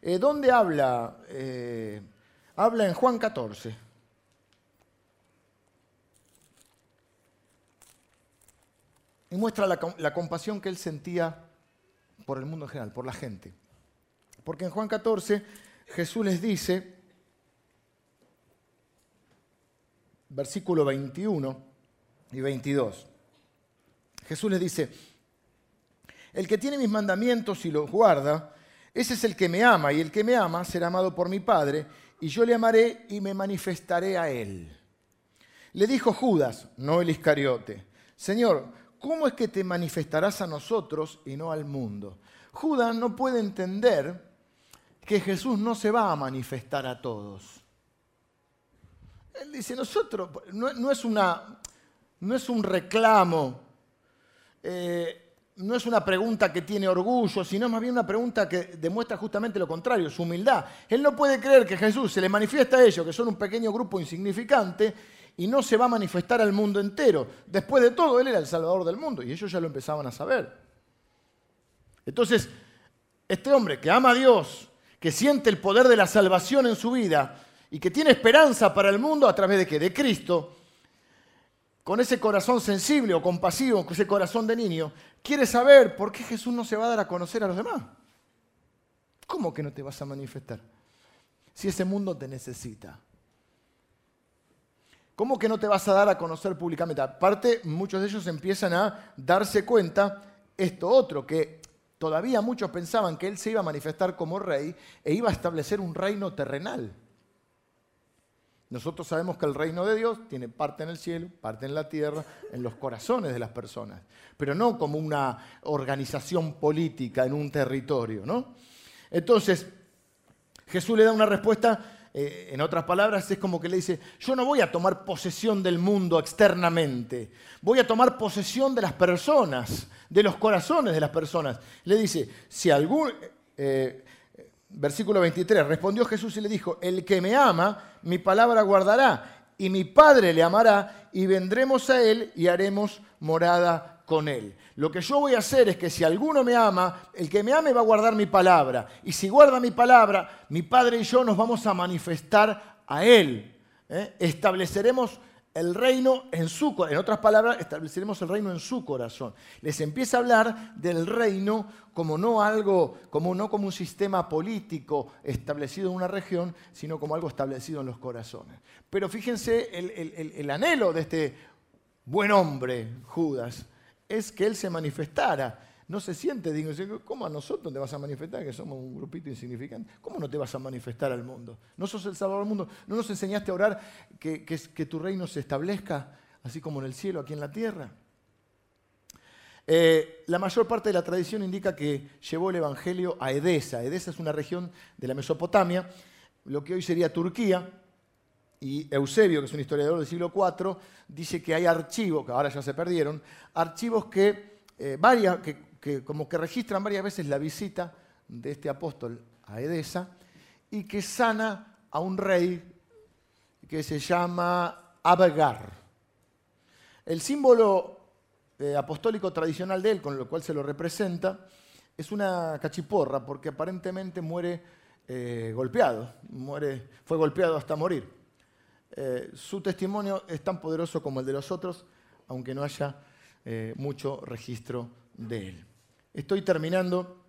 Speaker 1: Eh, ¿Dónde habla? habla en Juan 14. Y muestra la, compasión que él sentía por el mundo en general, por la gente. Porque en Juan 14 Jesús les dice, versículo 21 y 22, Jesús les dice, el que tiene mis mandamientos y los guarda, ese es el que me ama, y el que me ama será amado por mi Padre, y yo le amaré y me manifestaré a él. Le dijo Judas, no el Iscariote, Señor, ¿cómo es que te manifestarás a nosotros y no al mundo? Judas no puede entender que Jesús no se va a manifestar a todos. Él dice, nosotros, no, es, una, no es un reclamo, eh, no es una pregunta que tiene orgullo, sino más bien una pregunta que demuestra justamente lo contrario, su humildad. Él no puede creer que Jesús se le manifiesta a ellos, que son un pequeño grupo insignificante, y no se va a manifestar al mundo entero. Después de todo, Él era el Salvador del mundo y ellos ya lo empezaban a saber. Entonces, este hombre que ama a Dios, que siente el poder de la salvación en su vida y que tiene esperanza para el mundo a través de qué? De Cristo, con ese corazón sensible o compasivo, con ese corazón de niño, quiere saber por qué Jesús no se va a dar a conocer a los demás. ¿Cómo que no te vas a manifestar? Si ese mundo te necesita. ¿Cómo que no te vas a dar a conocer públicamente? Aparte, muchos de ellos empiezan a darse cuenta esto otro, que todavía muchos pensaban que él se iba a manifestar como rey e iba a establecer un reino terrenal. Nosotros sabemos que el reino de Dios tiene parte en el cielo, parte en la tierra, en los corazones de las personas, pero no como una organización política en un territorio, ¿no? Entonces, Jesús le da una respuesta eh, en otras palabras, es como que le dice, yo no voy a tomar posesión del mundo externamente, voy a tomar posesión de las personas, de los corazones de las personas. Le dice, si algún... Eh, versículo 23, respondió Jesús y le dijo, el que me ama, mi palabra guardará, y mi Padre le amará, y vendremos a él y haremos morada con él. Lo que yo voy a hacer es que si alguno me ama, el que me ame va a guardar mi palabra. Y si guarda mi palabra, mi Padre y yo nos vamos a manifestar a él. ¿eh? Estableceremos el reino en su en otras palabras, estableceremos el reino en su corazón. Les empieza a hablar del reino como no algo, como no como un sistema político establecido en una región, sino como algo establecido en los corazones. Pero fíjense el anhelo de este buen hombre, Judas, es que él se manifestara no se siente digno. ¿Cómo a nosotros te vas a manifestar que somos un grupito insignificante? ¿Cómo no te vas a manifestar al mundo? ¿No sos el Salvador del mundo? ¿No nos enseñaste a orar que, que, tu reino se establezca así como en el cielo, aquí en la tierra? Eh, la mayor parte de la tradición indica que llevó el Evangelio a Edesa. Edesa es una región de la Mesopotamia, lo que hoy sería Turquía. Y Eusebio, que es un historiador del siglo IV, dice que hay archivos, que ahora ya se perdieron, archivos que, eh, varias, que como que registran varias veces la visita de este apóstol a Edesa y que sana a un rey que se llama Abgar. El símbolo eh, apostólico tradicional de él, con lo cual se lo representa, es una cachiporra, porque aparentemente muere eh, golpeado, muere, fue golpeado hasta morir. Eh, su testimonio es tan poderoso como el de los otros, aunque no haya mucho registro de él. Estoy terminando,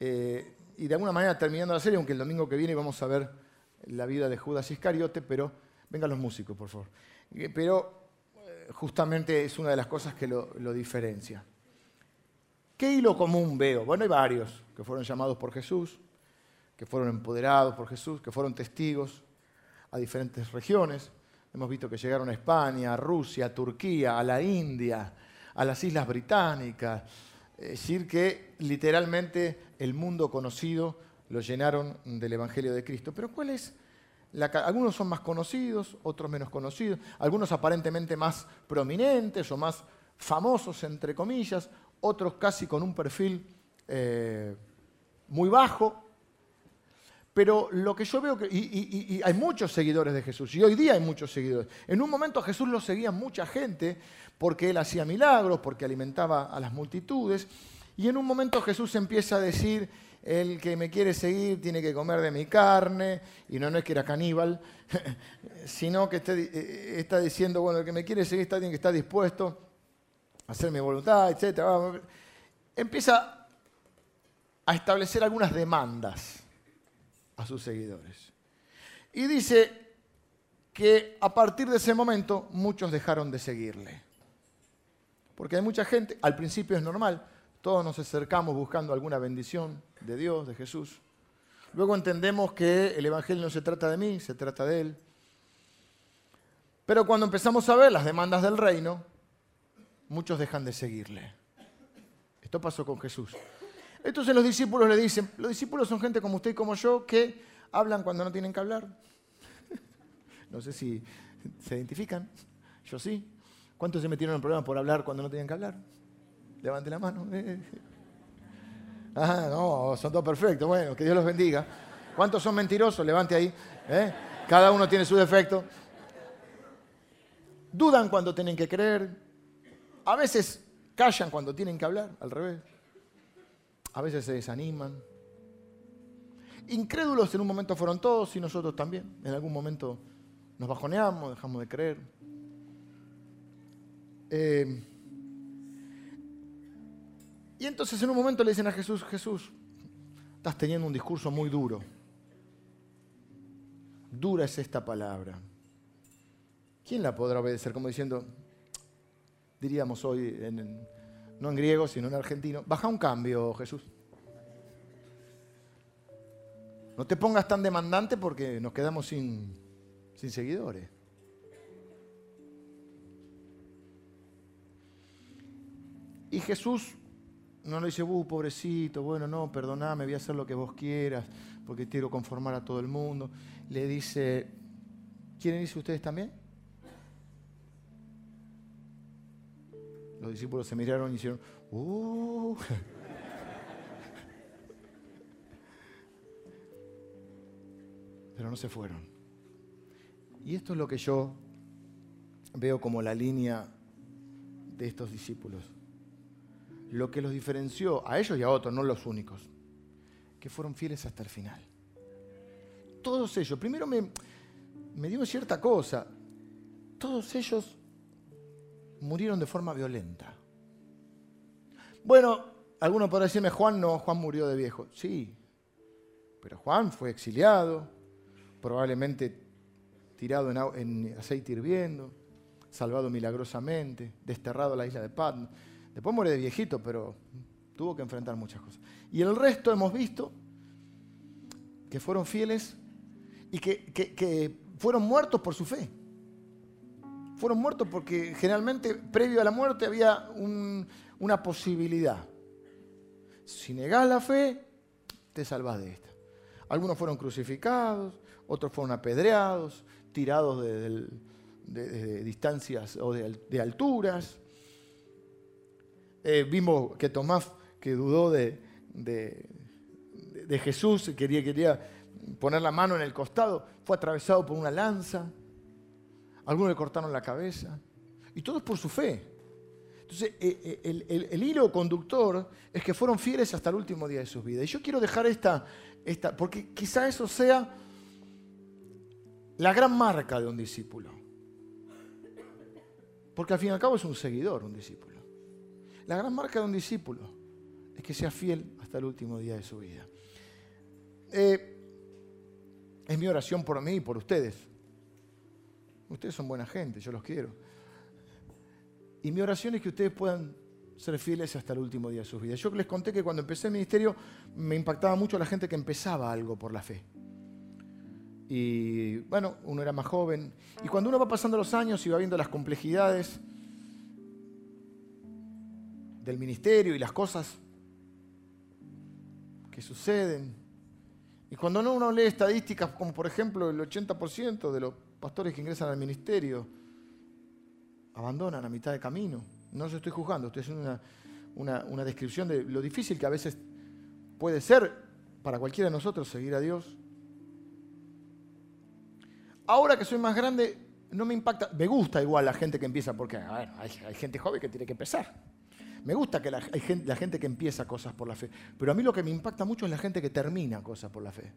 Speaker 1: eh, y de alguna manera terminando la serie, aunque el domingo que viene vamos a ver la vida de Judas Iscariote, pero vengan los músicos, por favor. Eh, pero eh, justamente es una de las cosas que lo, lo diferencia. ¿Qué hilo común veo? Bueno, hay varios que fueron llamados por Jesús, que fueron empoderados por Jesús, que fueron testigos a diferentes regiones. Hemos visto que llegaron a España, a Rusia, a Turquía, a la India, a las Islas Británicas, es decir, que literalmente el mundo conocido lo llenaron del Evangelio de Cristo. Pero ¿cuál es? La, algunos son más conocidos, otros menos conocidos, algunos aparentemente más prominentes o más famosos, entre comillas, otros casi con un perfil eh, muy bajo. Pero lo que yo veo, que, y, y, hay muchos seguidores de Jesús, y hoy día hay muchos seguidores. En un momento Jesús lo seguía mucha gente, porque él hacía milagros, porque alimentaba a las multitudes. Y en un momento Jesús empieza a decir, el que me quiere seguir tiene que comer de mi carne, y no, no es que era caníbal, sino que eh, está, diciendo, bueno, el que me quiere seguir está, tiene que estar dispuesto a hacer mi voluntad, etc. Empieza a establecer algunas demandas a sus seguidores. Y dice que a partir de ese momento muchos dejaron de seguirle. Porque hay mucha gente, al principio es normal, todos nos acercamos buscando alguna bendición de Dios, de Jesús. Luego entendemos que el Evangelio no se trata de mí, se trata de Él. Pero cuando empezamos a ver las demandas del reino, muchos dejan de seguirle. Esto pasó con Jesús. Entonces los discípulos le dicen, los discípulos son gente como usted y como yo que hablan cuando no tienen que hablar. No sé si se identifican, yo sí. ¿Cuántos se metieron en problemas por hablar cuando no tenían que hablar? Levante la mano. Ah, no, son todos perfectos. Bueno, que Dios los bendiga. ¿Cuántos son mentirosos? Levante ahí. ¿eh? Cada uno tiene su defecto. Dudan cuando tienen que creer. A veces callan cuando tienen que hablar, al revés. A veces se desaniman. Incrédulos en un momento fueron todos y nosotros también. En algún momento nos bajoneamos, dejamos de creer. Eh, y entonces en un momento le dicen a Jesús, Jesús, estás teniendo un discurso muy duro. Dura es esta palabra. ¿Quién la podrá obedecer? Como diciendo, diríamos hoy, no en griego, sino en argentino, baja un cambio, Jesús. No te pongas tan demandante porque nos quedamos sin, seguidores. Y Jesús no le dice, uh, pobrecito, bueno, no, perdoname, voy a hacer lo que vos quieras, porque quiero conformar a todo el mundo. Le dice, ¿quieren irse ustedes también? Los discípulos se miraron y hicieron, uh. Pero no se fueron. Y esto es lo que yo veo como la línea de estos discípulos lo que los diferenció a ellos y a otros, no los únicos, que fueron fieles hasta el final. Todos ellos. Primero me, me dio cierta cosa. todos ellos murieron de forma violenta. Bueno, algunos podrán decirme, Juan no, Juan murió de viejo. Sí, pero Juan fue exiliado, probablemente tirado en, aceite hirviendo, salvado milagrosamente, desterrado a la isla de Patmos. Después muere de viejito, pero tuvo que enfrentar muchas cosas. Y el resto hemos visto que fueron fieles y que, fueron muertos por su fe. Fueron muertos porque generalmente previo a la muerte había una posibilidad. Si negás la fe, te salvás de esta. Algunos fueron crucificados, otros fueron apedreados, tirados de, distancias o de, alturas. Eh, vimos que Tomás, que dudó de, Jesús, quería, quería poner la mano en el costado, fue atravesado por una lanza. Algunos le cortaron la cabeza. Y todo es por su fe. Entonces, eh, eh, el, hilo conductor es que fueron fieles hasta el último día de sus vidas. Y yo quiero dejar esta, esta, porque quizá eso sea la gran marca de un discípulo. Porque al fin y al cabo es un seguidor, un discípulo. La gran marca de un discípulo es que sea fiel hasta el último día de su vida. Eh, es mi oración por mí y por ustedes. Ustedes son buena gente, yo los quiero. Y mi oración es que ustedes puedan ser fieles hasta el último día de sus vidas. Yo les conté que cuando empecé el ministerio me impactaba mucho la gente que empezaba algo por la fe. Y bueno, uno era más joven. Y cuando uno va pasando los años y va viendo las complejidades del ministerio y las cosas que suceden, y cuando uno lee estadísticas como por ejemplo el 80% de los pastores que ingresan al ministerio, abandonan a mitad de camino. No se estoy juzgando, estoy haciendo una, descripción de lo difícil que a veces puede ser para cualquiera de nosotros seguir a Dios. Ahora que soy más grande, no me impacta. Me gusta igual la gente que empieza, porque hay, gente joven que tiene que empezar. Me gusta que la, gente, la gente que empieza cosas por la fe. Pero a mí lo que me impacta mucho es la gente que termina cosas por la fe.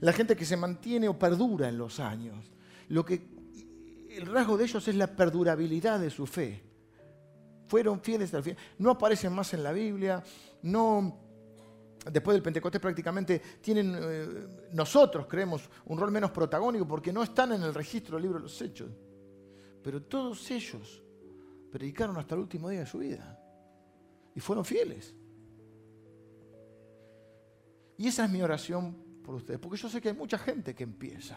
Speaker 1: La gente que se mantiene o perdura en los años. Lo que el rasgo de ellos es la perdurabilidad de su fe. Fueron fieles al fin. No aparecen más en la Biblia, no después del Pentecostés prácticamente tienen, eh, nosotros creemos, un rol menos protagónico porque no están en el registro del libro de los hechos. Pero todos ellos predicaron hasta el último día de su vida y fueron fieles. Y esa es mi oración por ustedes, porque yo sé que hay mucha gente que empieza.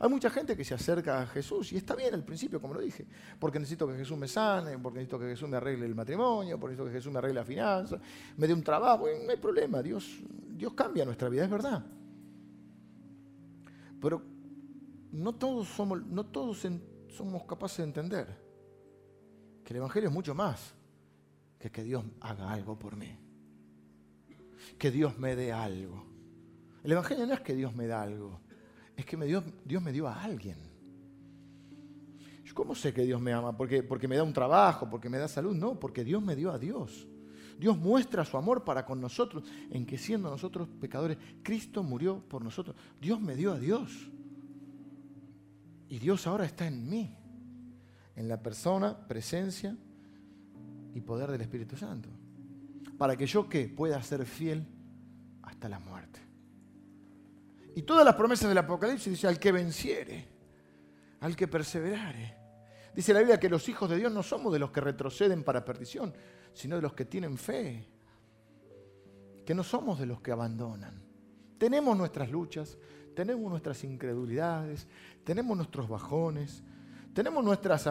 Speaker 1: Hay mucha gente que se acerca a Jesús y está bien al principio, como lo dije, porque necesito que Jesús me sane, porque necesito que Jesús me arregle el matrimonio, porque necesito que Jesús me arregle la finanza, me dé un trabajo, no hay problema, Dios, Dios cambia nuestra vida, es verdad. Pero no todos somos, no todos somos capaces de entender que el Evangelio es mucho más que que Dios haga algo por mí, que Dios me dé algo. El Evangelio no es que Dios me da algo, es que Dios, me dio a alguien. ¿Cómo sé que Dios me ama? ¿Porque, ¿Porque me da un trabajo? ¿Porque me da salud? No, porque Dios me dio a Dios. Dios muestra su amor para con nosotros en que siendo nosotros pecadores, Cristo murió por nosotros. Dios me dio a Dios. Y Dios ahora está en mí, en la persona, presencia y poder del Espíritu Santo. Para que yo que pueda ser fiel hasta la muerte. Y todas las promesas del Apocalipsis dice al que venciere, al que perseverare. Dice la Biblia que los hijos de Dios no somos de los que retroceden para perdición, sino de los que tienen fe. Que no somos de los que abandonan. Tenemos nuestras luchas, tenemos nuestras incredulidades, tenemos nuestros bajones, tenemos nuestras,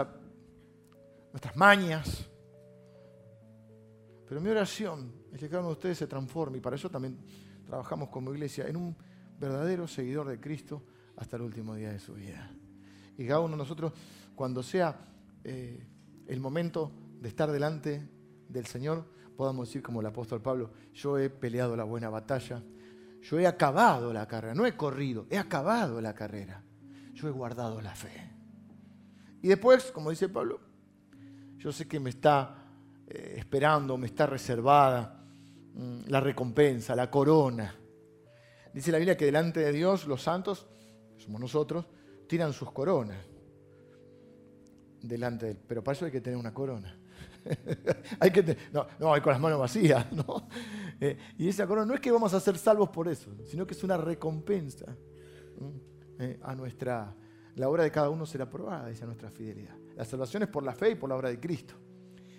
Speaker 1: nuestras mañas. Pero mi oración es que cada uno de ustedes se transforme y para eso también trabajamos como iglesia en un verdadero seguidor de Cristo hasta el último día de su vida. Y cada uno de nosotros, cuando sea eh, el momento de estar delante del Señor, podamos decir como el apóstol Pablo, yo he peleado la buena batalla, yo he acabado la carrera, no he corrido, he acabado la carrera, yo he guardado la fe. Y después, como dice Pablo, yo sé que me está eh, esperando, me está reservada mm, la recompensa, la corona Dice la Biblia que delante de Dios los santos, somos nosotros, tiran sus coronas delante de. Pero para eso hay que tener una corona. que no, no, hay con las manos vacías. Eh, y esa corona no es que vamos a ser salvos por eso, sino que es una recompensa eh, a nuestra... La obra de cada uno será probada, dice nuestra fidelidad. La salvación es por la fe y por la obra de Cristo.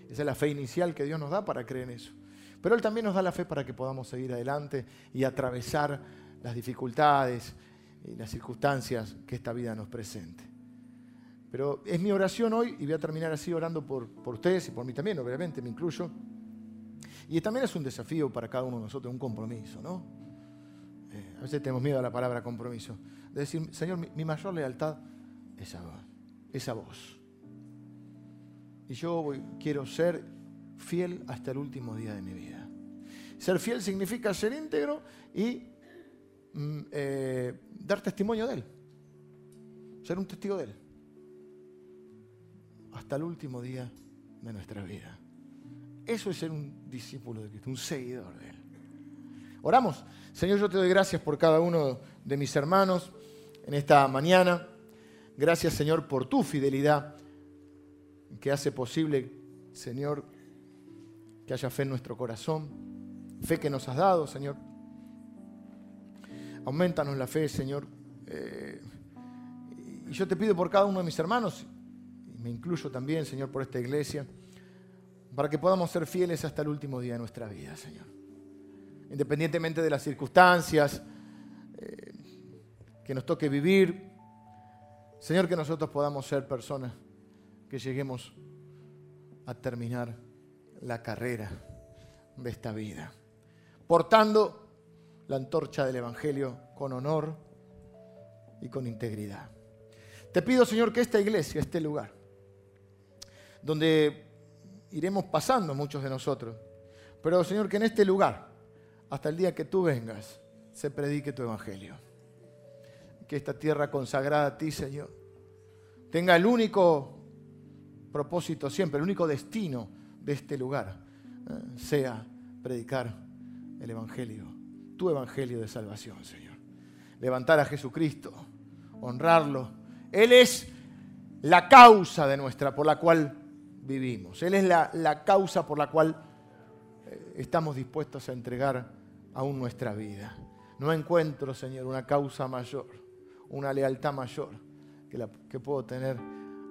Speaker 1: Esa es la fe inicial que Dios nos da para creer en eso. Pero Él también nos da la fe para que podamos seguir adelante y atravesar las dificultades y las circunstancias que esta vida nos presente. Pero es mi oración hoy, y voy a terminar así orando por, por ustedes y por mí también, obviamente, me incluyo. Y también es un desafío para cada uno de nosotros, un compromiso, ¿no? Eh, a veces tenemos miedo a la palabra compromiso. De decir, Señor, mi, mayor lealtad es a, es a vos. Y yo quiero ser fiel hasta el último día de mi vida. Ser fiel significa ser íntegro y eh, dar testimonio de Él. Ser un testigo de Él hasta el último día de nuestra vida. Eso es ser un discípulo de Cristo, un seguidor de Él. Oramos. Señor, yo te doy gracias por cada uno de mis hermanos en esta mañana. Gracias, Señor, por tu fidelidad que hace posible, Señor, que haya fe en nuestro corazón. Fe que nos has dado, Señor. Aumentanos la fe, Señor. Eh, y yo te pido por cada uno de mis hermanos me incluyo también, Señor, por esta iglesia, para que podamos ser fieles hasta el último día de nuestra vida, Señor. Independientemente de las circunstancias eh, que nos toque vivir, Señor, que nosotros podamos ser personas que lleguemos a terminar la carrera de esta vida, portando la antorcha del Evangelio con honor y con integridad. Te pido, Señor, que esta iglesia, este lugar, donde iremos pasando muchos de nosotros. Pero Señor, que en este lugar, hasta el día que tú vengas, se predique tu evangelio. Que esta tierra consagrada a ti, Señor, tenga el único propósito siempre, el único destino de este lugar, eh, sea predicar el evangelio, tu evangelio de salvación, Señor. Levantar a Jesucristo, honrarlo. Él es la causa de nuestra, por la cual vivimos. Él es la, causa por la cual eh, estamos dispuestos a entregar aún nuestra vida. No encuentro, Señor, una causa mayor, una lealtad mayor que, la, que puedo tener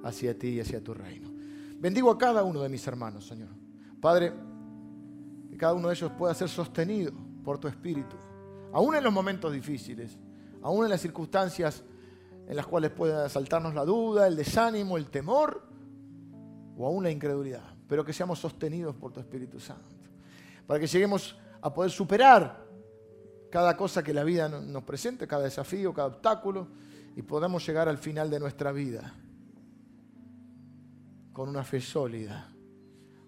Speaker 1: hacia ti y hacia tu reino. Bendigo a cada uno de mis hermanos, Señor. Padre, que cada uno de ellos pueda ser sostenido por tu Espíritu, aún en los momentos difíciles, aún en las circunstancias en las cuales pueda asaltarnos la duda, el desánimo, el temor o aún la incredulidad, pero que seamos sostenidos por tu Espíritu Santo, para que lleguemos a poder superar cada cosa que la vida nos presente, cada desafío, cada obstáculo, y podamos llegar al final de nuestra vida con una fe sólida,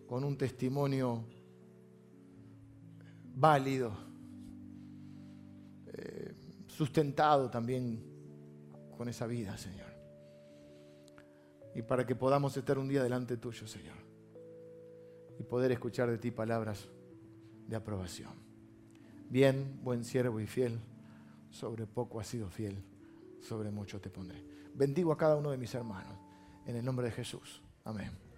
Speaker 1: con un testimonio válido, sustentado también con esa vida, Señor y para que podamos estar un día delante tuyo, Señor, y poder escuchar de ti palabras de aprobación. Bien, buen siervo y fiel, sobre poco has sido fiel, sobre mucho te pondré. Bendigo a cada uno de mis hermanos, en el nombre de Jesús. Amén.